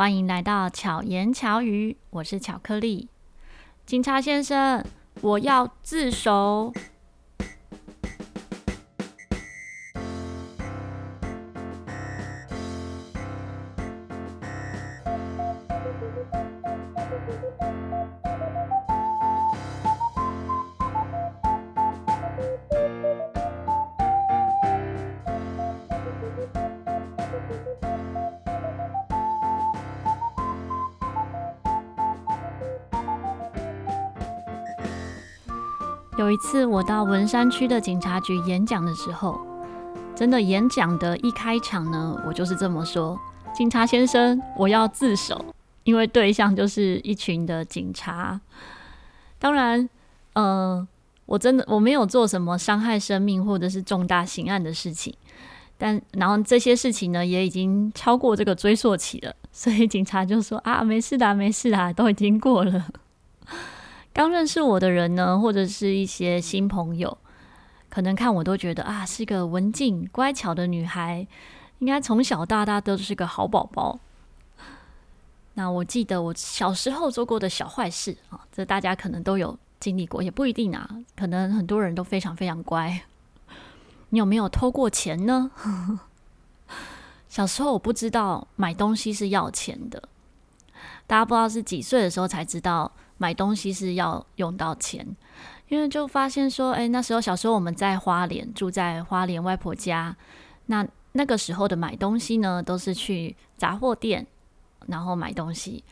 欢迎来到巧言巧语，我是巧克力。警察先生，我要自首。有一次，我到文山区的警察局演讲的时候，真的演讲的一开场呢，我就是这么说：“警察先生，我要自首。”因为对象就是一群的警察。当然，呃，我真的我没有做什么伤害生命或者是重大刑案的事情，但然后这些事情呢，也已经超过这个追溯期了，所以警察就说：“啊，没事的，没事的，都已经过了。”刚认识我的人呢，或者是一些新朋友，可能看我都觉得啊，是个文静乖巧的女孩，应该从小到大都是个好宝宝。那我记得我小时候做过的小坏事啊，这大家可能都有经历过，也不一定啊，可能很多人都非常非常乖。你有没有偷过钱呢？小时候我不知道买东西是要钱的，大家不知道是几岁的时候才知道。买东西是要用到钱，因为就发现说，哎，那时候小时候我们在花莲，住在花莲外婆家，那那个时候的买东西呢，都是去杂货店，然后买东西。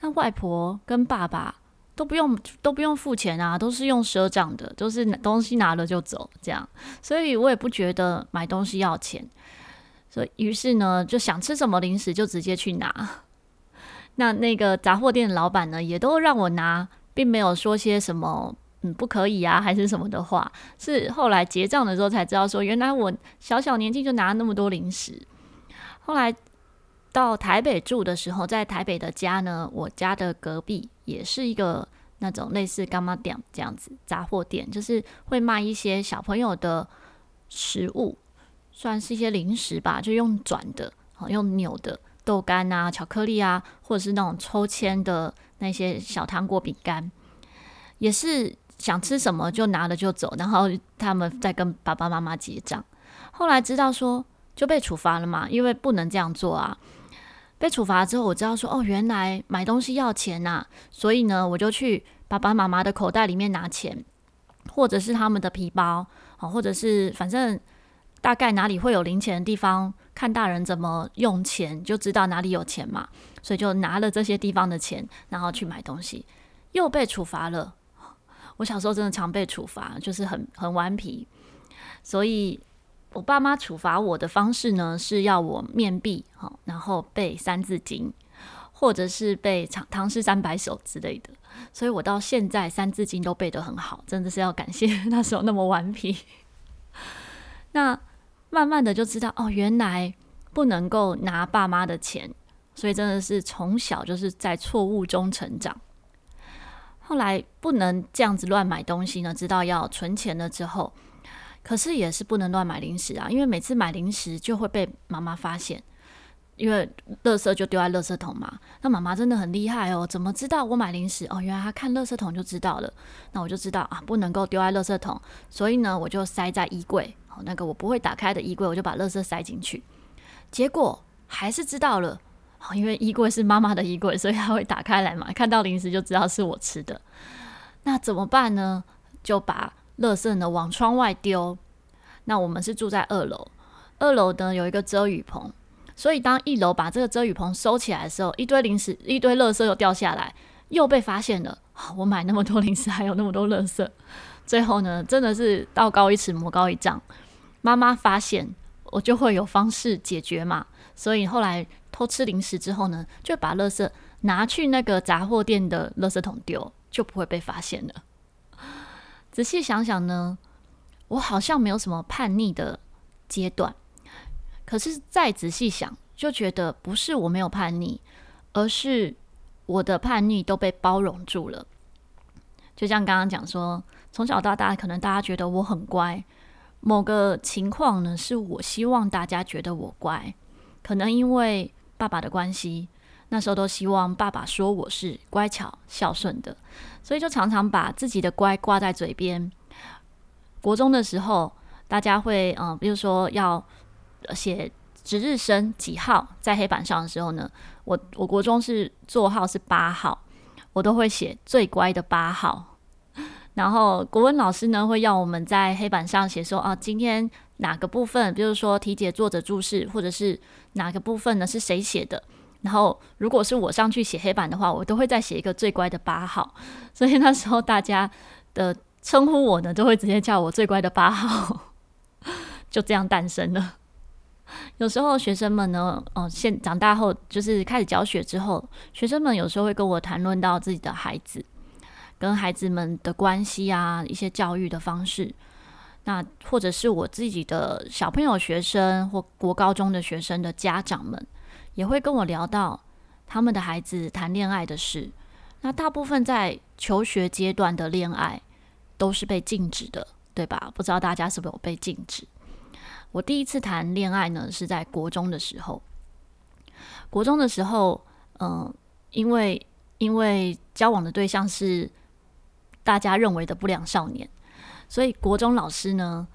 那外婆跟爸爸都不用都不用付钱啊，都是用赊账的，都是东西拿了就走这样，所以我也不觉得买东西要钱，所以于是呢，就想吃什么零食就直接去拿。那那个杂货店的老板呢，也都让我拿，并没有说些什么嗯不可以啊，还是什么的话。是后来结账的时候才知道，说原来我小小年纪就拿了那么多零食。后来到台北住的时候，在台北的家呢，我家的隔壁也是一个那种类似干妈店这样子杂货店，就是会卖一些小朋友的食物，算是一些零食吧，就用转的，好用扭的。豆干啊，巧克力啊，或者是那种抽签的那些小糖果、饼干，也是想吃什么就拿了就走，然后他们再跟爸爸妈妈结账。后来知道说就被处罚了嘛，因为不能这样做啊。被处罚之后，我知道说哦，原来买东西要钱呐，所以呢，我就去爸爸妈妈的口袋里面拿钱，或者是他们的皮包，哦，或者是反正。大概哪里会有零钱的地方，看大人怎么用钱，就知道哪里有钱嘛。所以就拿了这些地方的钱，然后去买东西，又被处罚了。我小时候真的常被处罚，就是很很顽皮。所以我爸妈处罚我的方式呢，是要我面壁，然后背三字经，或者是背唐唐诗三百首之类的。所以我到现在三字经都背得很好，真的是要感谢 那时候那么顽皮。那。慢慢的就知道哦，原来不能够拿爸妈的钱，所以真的是从小就是在错误中成长。后来不能这样子乱买东西呢，知道要存钱了之后，可是也是不能乱买零食啊，因为每次买零食就会被妈妈发现，因为垃圾就丢在垃圾桶嘛。那妈妈真的很厉害哦，怎么知道我买零食？哦，原来她看垃圾桶就知道了。那我就知道啊，不能够丢在垃圾桶，所以呢，我就塞在衣柜。那个我不会打开的衣柜，我就把垃圾塞进去。结果还是知道了，因为衣柜是妈妈的衣柜，所以他会打开来嘛，看到零食就知道是我吃的。那怎么办呢？就把垃圾呢往窗外丢。那我们是住在二楼，二楼呢有一个遮雨棚，所以当一楼把这个遮雨棚收起来的时候，一堆零食、一堆垃圾又掉下来，又被发现了。我买那么多零食，还有那么多垃圾。最后呢，真的是道高一尺，魔高一丈。妈妈发现我就会有方式解决嘛，所以后来偷吃零食之后呢，就把垃圾拿去那个杂货店的垃圾桶丢，就不会被发现了。仔细想想呢，我好像没有什么叛逆的阶段，可是再仔细想，就觉得不是我没有叛逆，而是我的叛逆都被包容住了。就像刚刚讲说，从小到大，可能大家觉得我很乖。某个情况呢，是我希望大家觉得我乖，可能因为爸爸的关系，那时候都希望爸爸说我是乖巧孝顺的，所以就常常把自己的乖挂在嘴边。国中的时候，大家会嗯，比如说要写值日生几号在黑板上的时候呢，我我国中是座号是八号，我都会写最乖的八号。然后国文老师呢会要我们在黑板上写说啊，今天哪个部分，比如说题解作者注释，或者是哪个部分呢是谁写的。然后如果是我上去写黑板的话，我都会再写一个最乖的八号。所以那时候大家的称呼我呢，都会直接叫我最乖的八号，就这样诞生了。有时候学生们呢，哦，现长大后就是开始教学之后，学生们有时候会跟我谈论到自己的孩子。跟孩子们的关系啊，一些教育的方式，那或者是我自己的小朋友、学生或国高中的学生的家长们，也会跟我聊到他们的孩子谈恋爱的事。那大部分在求学阶段的恋爱都是被禁止的，对吧？不知道大家是不是有被禁止？我第一次谈恋爱呢，是在国中的时候。国中的时候，嗯、因为因为交往的对象是。大家认为的不良少年，所以国中老师呢，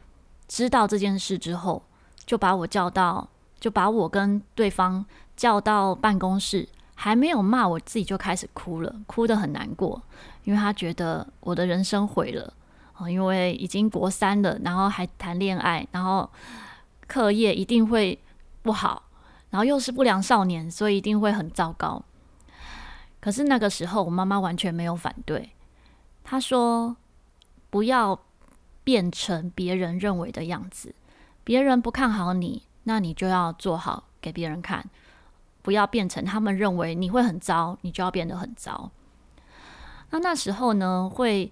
知道这件事之后，就把我叫到，就把我跟对方叫到办公室，还没有骂我自己就开始哭了，哭得很难过，因为他觉得我的人生毁了啊，因为已经国三了，然后还谈恋爱，然后课业一定会不好，然后又是不良少年，所以一定会很糟糕。可是那个时候，我妈妈完全没有反对。他说：“不要变成别人认为的样子，别人不看好你，那你就要做好给别人看。不要变成他们认为你会很糟，你就要变得很糟。那那时候呢，会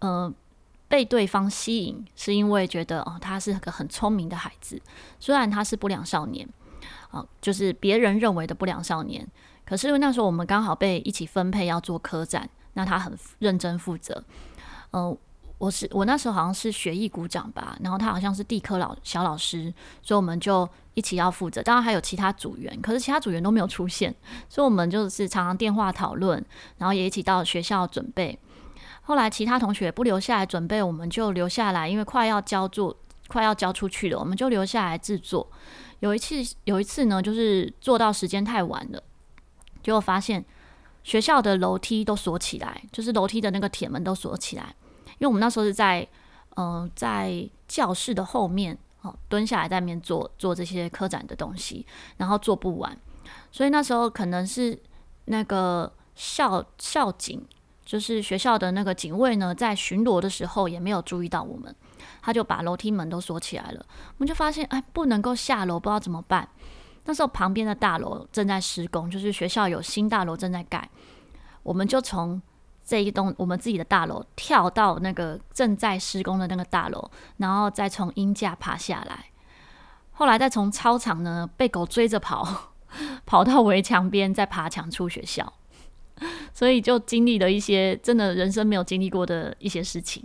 呃被对方吸引，是因为觉得哦，他是个很聪明的孩子，虽然他是不良少年啊，就是别人认为的不良少年。可是因为那时候我们刚好被一起分配要做科展。”那他很认真负责，嗯、我是我那时候好像是学艺股长吧，然后他好像是地科老小老师，所以我们就一起要负责。当然还有其他组员，可是其他组员都没有出现，所以我们就是常常电话讨论，然后也一起到学校准备。后来其他同学不留下来准备，我们就留下来，因为快要交作，快要交出去了，我们就留下来制作。有一次有一次呢，就是做到时间太晚了，结果发现。学校的楼梯都锁起来，就是楼梯的那个铁门都锁起来，因为我们那时候是在，嗯、在教室的后面哦，蹲下来在那边做做这些科展的东西，然后做不完，所以那时候可能是那个校校警，就是学校的那个警卫呢，在巡逻的时候也没有注意到我们，他就把楼梯门都锁起来了，我们就发现哎，不能够下楼，不知道怎么办。那时候旁边的大楼正在施工，就是学校有新大楼正在盖，我们就从这一栋我们自己的大楼跳到那个正在施工的那个大楼，然后再从鹰架爬下来。后来再从操场呢被狗追着跑，跑到围墙边，再爬墙出学校。所以就经历了一些真的人生没有经历过的一些事情，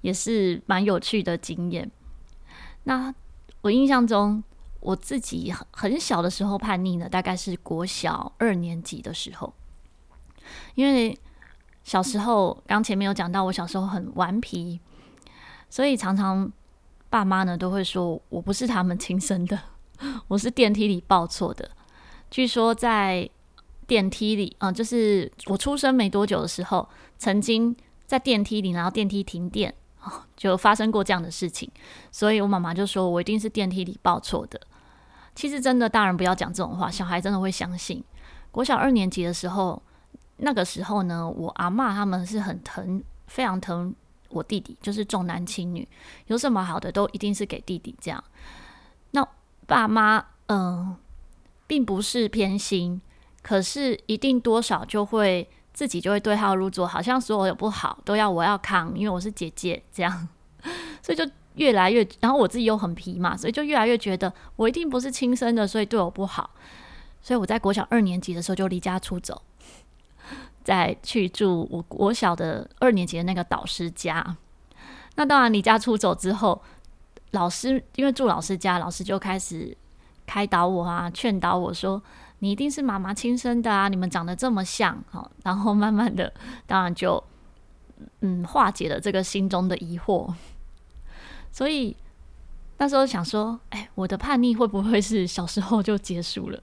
也是蛮有趣的经验。那我印象中。我自己很很小的时候叛逆呢，大概是国小二年级的时候，因为小时候刚前面有讲到，我小时候很顽皮，所以常常爸妈呢都会说我不是他们亲生的，我是电梯里报错的。据说在电梯里，嗯，就是我出生没多久的时候，曾经在电梯里，然后电梯停电，就发生过这样的事情，所以我妈妈就说我一定是电梯里报错的。其实真的，大人不要讲这种话，小孩真的会相信。国小二年级的时候，那个时候呢，我阿嬷他们是很疼，非常疼我弟弟，就是重男轻女，有什么好的都一定是给弟弟这样。那爸妈嗯、并不是偏心，可是一定多少就会自己就会对号入座，好像所有有不好都要我要扛，因为我是姐姐这样，所以就。越来越，然后我自己又很皮嘛，所以就越来越觉得我一定不是亲生的，所以对我不好。所以我在国小二年级的时候就离家出走，再去住我国小的二年级的那个导师家。那当然离家出走之后，老师因为住老师家，老师就开始开导我啊，劝导我说：“你一定是妈妈亲生的啊，你们长得这么像。”好，然后慢慢的，当然就嗯化解了这个心中的疑惑。所以那时候想说：“哎，我的叛逆会不会是小时候就结束了？”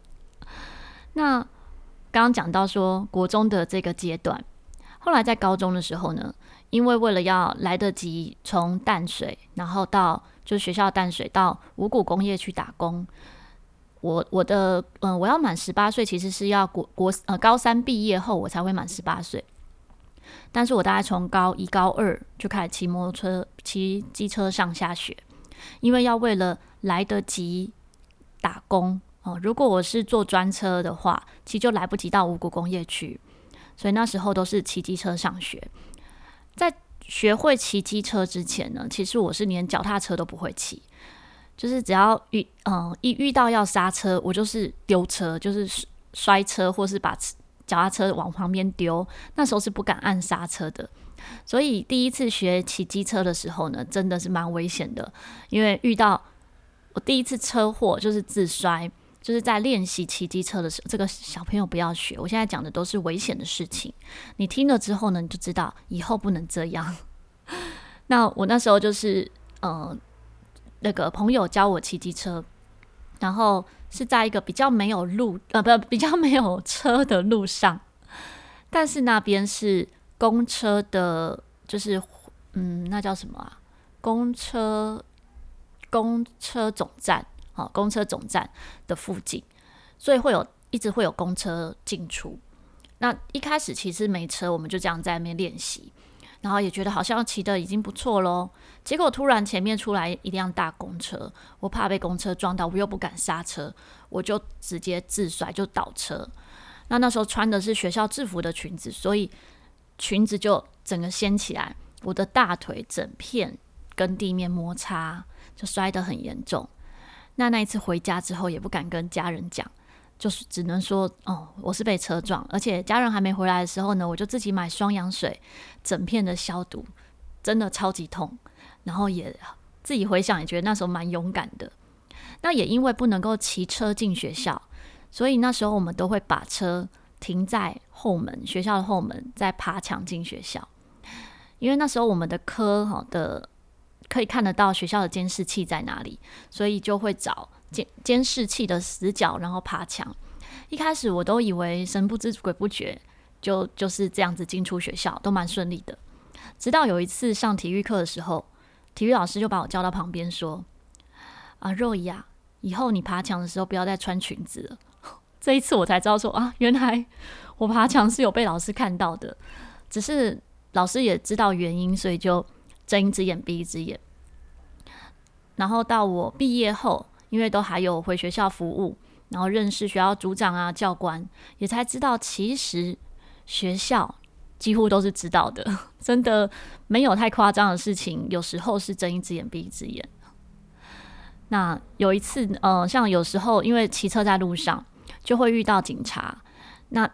那刚刚讲到说国中的这个阶段，后来在高中的时候呢，因为为了要来得及从淡水，然后到就学校淡水到五谷工业去打工，我我的嗯、我要满十八岁，其实是要国国呃高三毕业后我才会满十八岁。但是我大概从高一高二就开始骑摩托车、骑机车上下学，因为要为了来得及打工哦、如果我是坐专车的话，其实就来不及到五股工业区，所以那时候都是骑机车上学。在学会骑机车之前呢，其实我是连脚踏车都不会骑，就是只要遇嗯、一遇到要刹车，我就是丢车，就是摔车，或是把脚踏车往旁边丢。那时候是不敢按刹车的，所以第一次学骑机车的时候呢，真的是蛮危险的，因为遇到我第一次车祸就是自摔。就是在练习骑机车的时候，这个小朋友不要学。我现在讲的都是危险的事情，你听了之后呢，你就知道以后不能这样。那我那时候就是，呃，那个朋友教我骑机车，然后是在一个比较没有路，呃，不，比较没有车的路上，但是那边是公车的，就是，嗯，那叫什么啊？公车，公车总站。好，公车总站的附近，所以会有一直会有公车进出。那一开始其实没车，我们就这样在那边练习，然后也觉得好像骑得已经不错喽。结果突然前面出来一辆大公车，我怕被公车撞到，我又不敢刹车，我就直接自摔就倒车。那那时候穿的是学校制服的裙子，所以裙子就整个掀起来，我的大腿整片跟地面摩擦，就摔得很严重。那那一次回家之后也不敢跟家人讲，就是只能说哦，我是被车撞，而且家人还没回来的时候呢，我就自己买双氧水，整片的消毒，真的超级痛。然后也自己回想也觉得那时候蛮勇敢的。那也因为不能够骑车进学校，所以那时候我们都会把车停在后门，学校的后门，再爬墙进学校。因为那时候我们的科哈的。可以看得到学校的监视器在哪里，所以就会找监监视器的死角，然后爬墙。一开始我都以为神不知鬼不觉，就就是这样子进出学校，都蛮顺利的。直到有一次上体育课的时候，体育老师就把我叫到旁边说：“啊，若仪啊，以后你爬墙的时候不要再穿裙子了。”这一次我才知道说啊，原来我爬墙是有被老师看到的，只是老师也知道原因，所以就。睁一只眼闭一只眼，然后到我毕业后，因为都还有回学校服务，然后认识学校组长啊、教官，也才知道其实学校几乎都是知道的，真的没有太夸张的事情。有时候是睁一只眼闭一只眼。那有一次，呃，像有时候因为骑车在路上，就会遇到警察，那。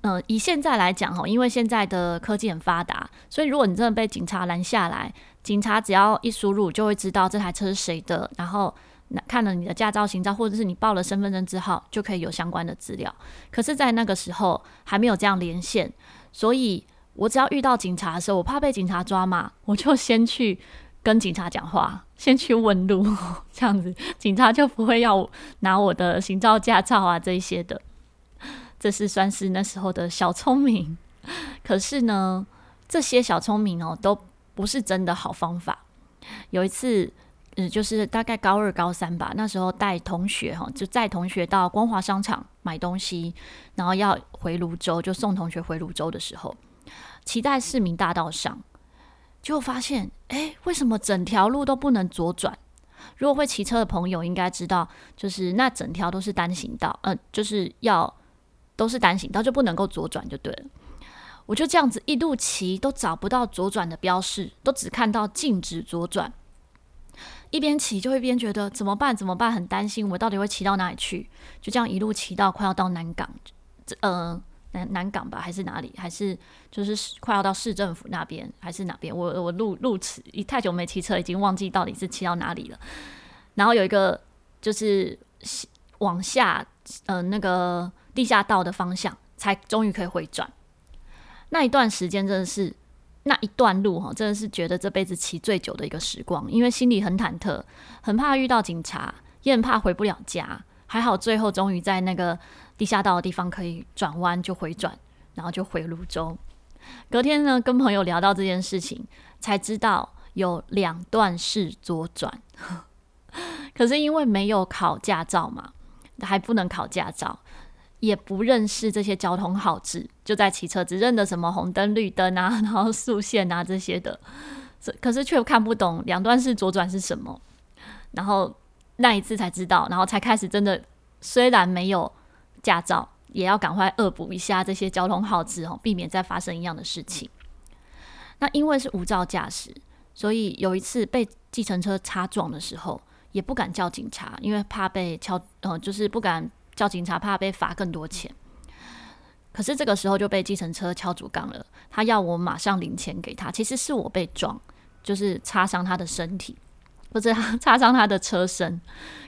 嗯，以现在来讲哈，因为现在的科技很发达，所以如果你真的被警察拦下来，警察只要一输入就会知道这台车是谁的，然后那看了你的驾照、行照，或者是你报了身份证之后，就可以有相关的资料。可是，在那个时候还没有这样连线，所以我只要遇到警察的时候，我怕被警察抓嘛，我就先去跟警察讲话，先去问路，这样子警察就不会要拿我的行照、驾照啊这一些的。这是算是那时候的小聪明，可是呢，这些小聪明哦都不是真的好方法。有一次，嗯，就是大概高二、高三吧，那时候带同学哈，就载同学到光华商场买东西，然后要回泸州，就送同学回泸州的时候，骑在市民大道上，就发现，哎，为什么整条路都不能左转？如果会骑车的朋友应该知道，就是那整条都是单行道，嗯，就是要。都是单行道，就不能够左转就对了。我就这样子一路骑，都找不到左转的标示，都只看到禁止左转。一边骑就会一边觉得怎么办？怎么办？很担心，我到底会骑到哪里去？就这样一路骑到快要到南港，呃，南南港吧，还是哪里？还是就是快要到市政府那边，还是哪边？我我路路齿，一太久没骑车，已经忘记到底是骑到哪里了。然后有一个就是。往下，呃，那个地下道的方向，才终于可以回转。那一段时间真的是，那一段路哈，真的是觉得这辈子骑最久的一个时光，因为心里很忐忑，很怕遇到警察，也很怕回不了家。还好最后终于在那个地下道的地方可以转弯就回转，然后就回泸州。隔天呢，跟朋友聊到这件事情，才知道有两段式左转。可是因为没有考驾照嘛，还不能考驾照，也不认识这些交通号志，就在骑车，只认得什么红灯、绿灯啊，然后速线啊这些的，可是却看不懂两段式左转是什么。然后那一次才知道，然后才开始真的，虽然没有驾照，也要赶快恶补一下这些交通号志哦，避免再发生一样的事情。那因为是无照驾驶，所以有一次被计程车擦撞的时候。也不敢叫警察，因为怕被敲，呃，就是不敢叫警察，怕被罚更多钱。可是这个时候就被计程车敲竹杠了，他要我马上领钱给他。其实是我被撞，就是擦伤他的身体，不是擦伤他的车身，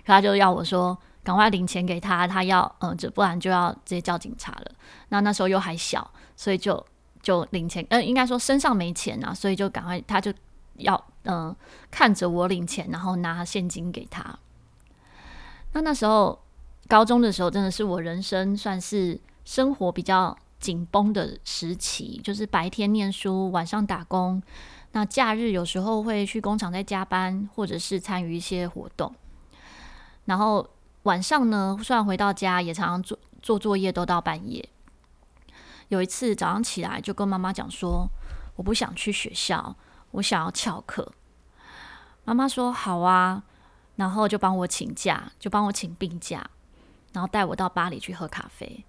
他就要我说赶快领钱给他，他要，嗯、这，不然就要直接叫警察了。那那时候又还小，所以就就领钱，嗯、呃，应该说身上没钱啊，所以就赶快他就。要嗯、看着我领钱，然后拿现金给他。那那时候高中的时候，真的是我人生算是生活比较紧绷的时期，就是白天念书，晚上打工。那假日有时候会去工厂在加班，或者是参与一些活动。然后晚上呢，虽然回到家，也常常做做作业，都到半夜。有一次早上起来，就跟妈妈讲说，我不想去学校。我想要翘课，妈妈说好啊，然后就帮我请假，就帮我请病假，然后带我到巴黎去喝咖啡。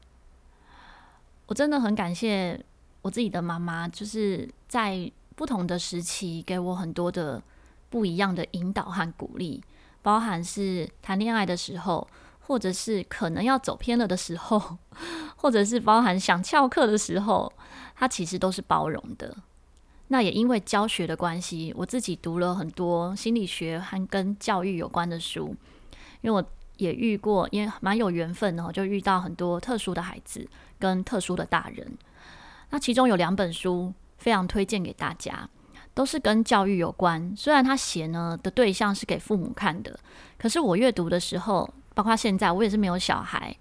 我真的很感谢我自己的妈妈，就是在不同的时期给我很多的不一样的引导和鼓励，包含是谈恋爱的时候，或者是可能要走偏了的时候，或者是包含想翘课的时候，她其实都是包容的。那也因为教学的关系，我自己读了很多心理学和跟教育有关的书。因为我也遇过，因为蛮有缘分哦，就遇到很多特殊的孩子跟特殊的大人。那其中有两本书非常推荐给大家，都是跟教育有关。虽然他写呢的对象是给父母看的，可是我阅读的时候，包括现在我也是没有小孩，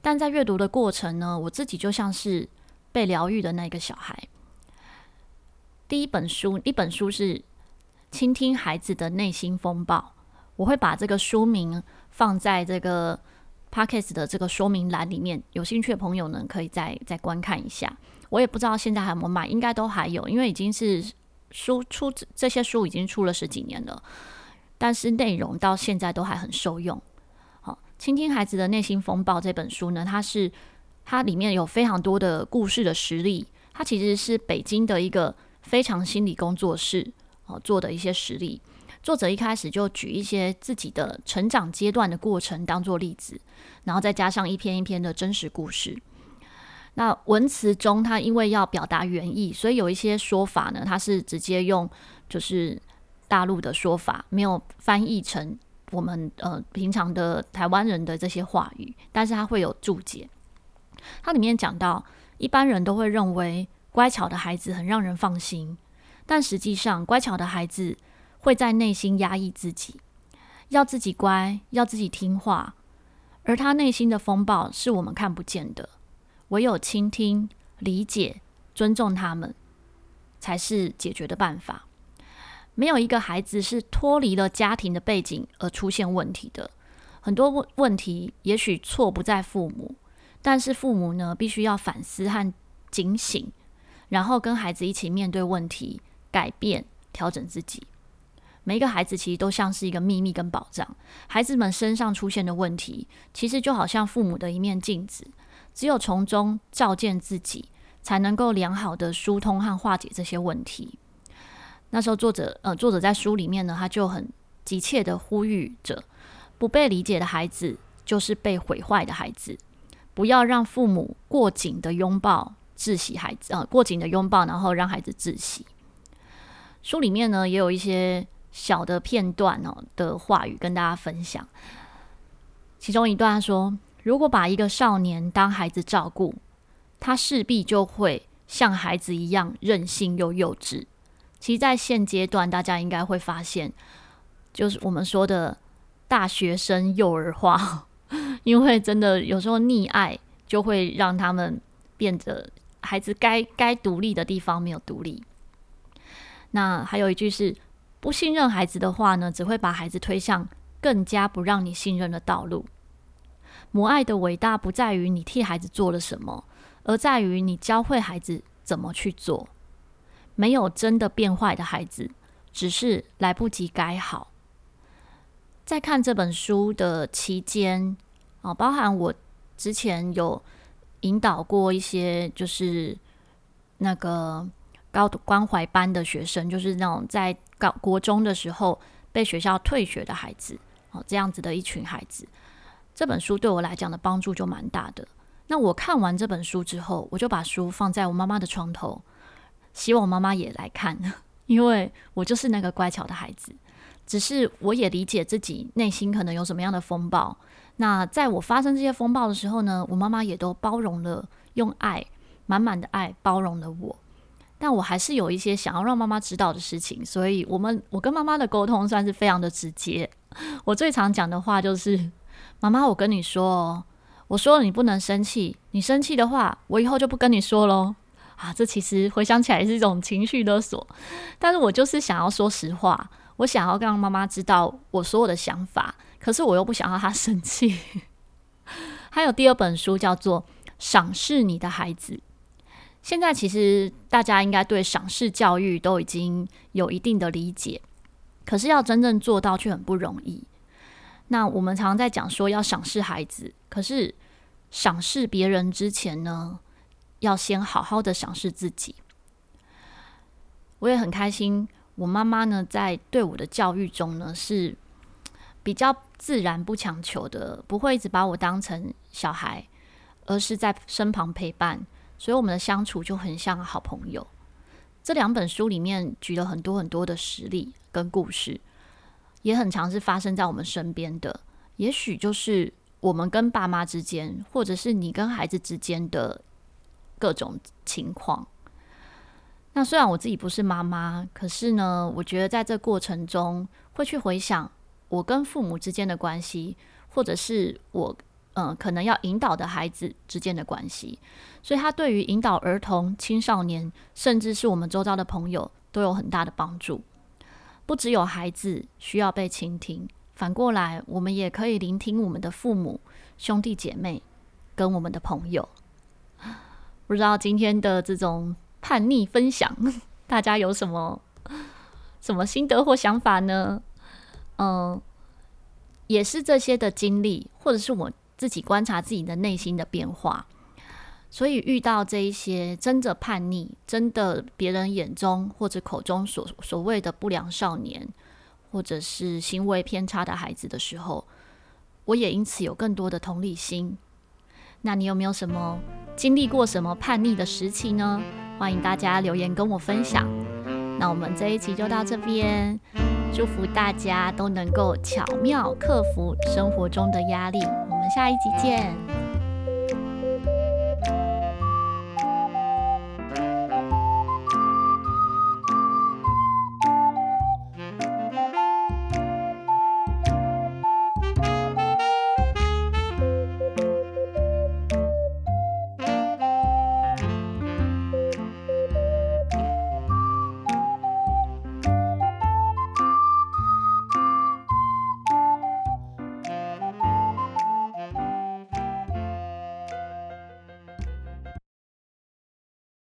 但在阅读的过程呢，我自己就像是被疗愈的那个小孩。第一本书，一本书是《倾听孩子的内心风暴》，我会把这个书名放在这个 Podcast 的这个说明栏里面，有兴趣的朋友呢，可以再再观看一下。我也不知道现在还有没有卖，应该都还有，因为已经是书出这些书已经出了十几年了，但是内容到现在都还很受用。好，《倾听孩子的内心风暴》这本书呢，它是它里面有非常多的故事的实例，它其实是北京的一个。非常心理工作室哦做的一些实例，作者一开始就举一些自己的成长阶段的过程当做例子，然后再加上一篇一篇的真实故事。那文词中，他因为要表达原意，所以有一些说法呢，他是直接用就是大陆的说法，没有翻译成我们呃平常的台湾人的这些话语，但是他会有注解。它里面讲到，一般人都会认为。乖巧的孩子很让人放心，但实际上，乖巧的孩子会在内心压抑自己，要自己乖，要自己听话，而他内心的风暴是我们看不见的。唯有倾听、理解、尊重他们，才是解决的办法。没有一个孩子是脱离了家庭的背景而出现问题的。很多问问题，也许错不在父母，但是父母呢，必须要反思和警醒。然后跟孩子一起面对问题，改变、调整自己。每一个孩子其实都像是一个秘密跟宝藏。孩子们身上出现的问题，其实就好像父母的一面镜子。只有从中照见自己，才能够良好的疏通和化解这些问题。那时候，作者呃，作者在书里面呢，他就很急切地呼吁着：不被理解的孩子，就是被毁坏的孩子。不要让父母过紧的拥抱。窒息孩子啊，过紧的拥抱，然后让孩子窒息。书里面呢，也有一些小的片段哦的话语跟大家分享。其中一段说：“如果把一个少年当孩子照顾，他势必就会像孩子一样任性又幼稚。”其实，在现阶段，大家应该会发现，就是我们说的大学生幼儿化，因为真的有时候溺爱就会让他们变得孩子该该独立的地方没有独立。那还有一句是：不信任孩子的话呢，只会把孩子推向更加不让你信任的道路。母爱的伟大不在于你替孩子做了什么，而在于你教会孩子怎么去做。没有真的变坏的孩子，只是来不及改好。在看这本书的期间，啊，包含我之前有引导过一些，就是那个高度关怀班的学生，就是那种在高国中的时候被学校退学的孩子，哦，这样子的一群孩子。这本书对我来讲的帮助就蛮大的。那我看完这本书之后，我就把书放在我妈妈的床头。希望妈妈也来看，因为我就是那个乖巧的孩子。只是我也理解自己内心可能有什么样的风暴。那在我发生这些风暴的时候呢，我妈妈也都包容了，用爱满满的爱包容了我。但我还是有一些想要让妈妈知道的事情，所以我们我跟妈妈的沟通算是非常的直接。我最常讲的话就是：妈妈，我跟你说，我说了你不能生气，你生气的话，我以后就不跟你说喽。啊，这其实回想起来是一种情绪勒索，但是我就是想要说实话，我想要让妈妈知道我所有的想法，可是我又不想要她 生气。还有第二本书叫做《赏识你的孩子》，现在其实大家应该对赏识教育都已经有一定的理解，可是要真正做到却很不容易。那我们常常在讲说要赏识孩子，可是赏识别人之前呢，要先好好的赏识自己。我也很开心，我妈妈呢在对我的教育中呢是比较自然不强求的，不会一直把我当成小孩，而是在身旁陪伴，所以我们的相处就很像好朋友。这两本书里面举了很多很多的实例跟故事，也很常是发生在我们身边的，也许就是我们跟爸妈之间，或者是你跟孩子之间的。各种情况。那虽然我自己不是妈妈，可是呢，我觉得在这过程中会去回想我跟父母之间的关系，或者是我、呃、可能要引导的孩子之间的关系。所以，他对于引导儿童、青少年，甚至是我们周遭的朋友，都有很大的帮助。不只有孩子需要被倾听，反过来，我们也可以聆听我们的父母、兄弟姐妹跟我们的朋友。不知道今天的这种叛逆分享，大家有什么什么心得或想法呢？嗯，也是这些的经历，或者是我自己观察自己的内心的变化。所以遇到这一些真的叛逆、真的别人眼中或者口中所所谓的不良少年，或者是行为偏差的孩子的时候，我也因此有更多的同理心。那你有没有什么经历过什么叛逆的时期呢？欢迎大家留言跟我分享。那我们这一期就到这边，祝福大家都能够巧妙克服生活中的压力。我们下一集见。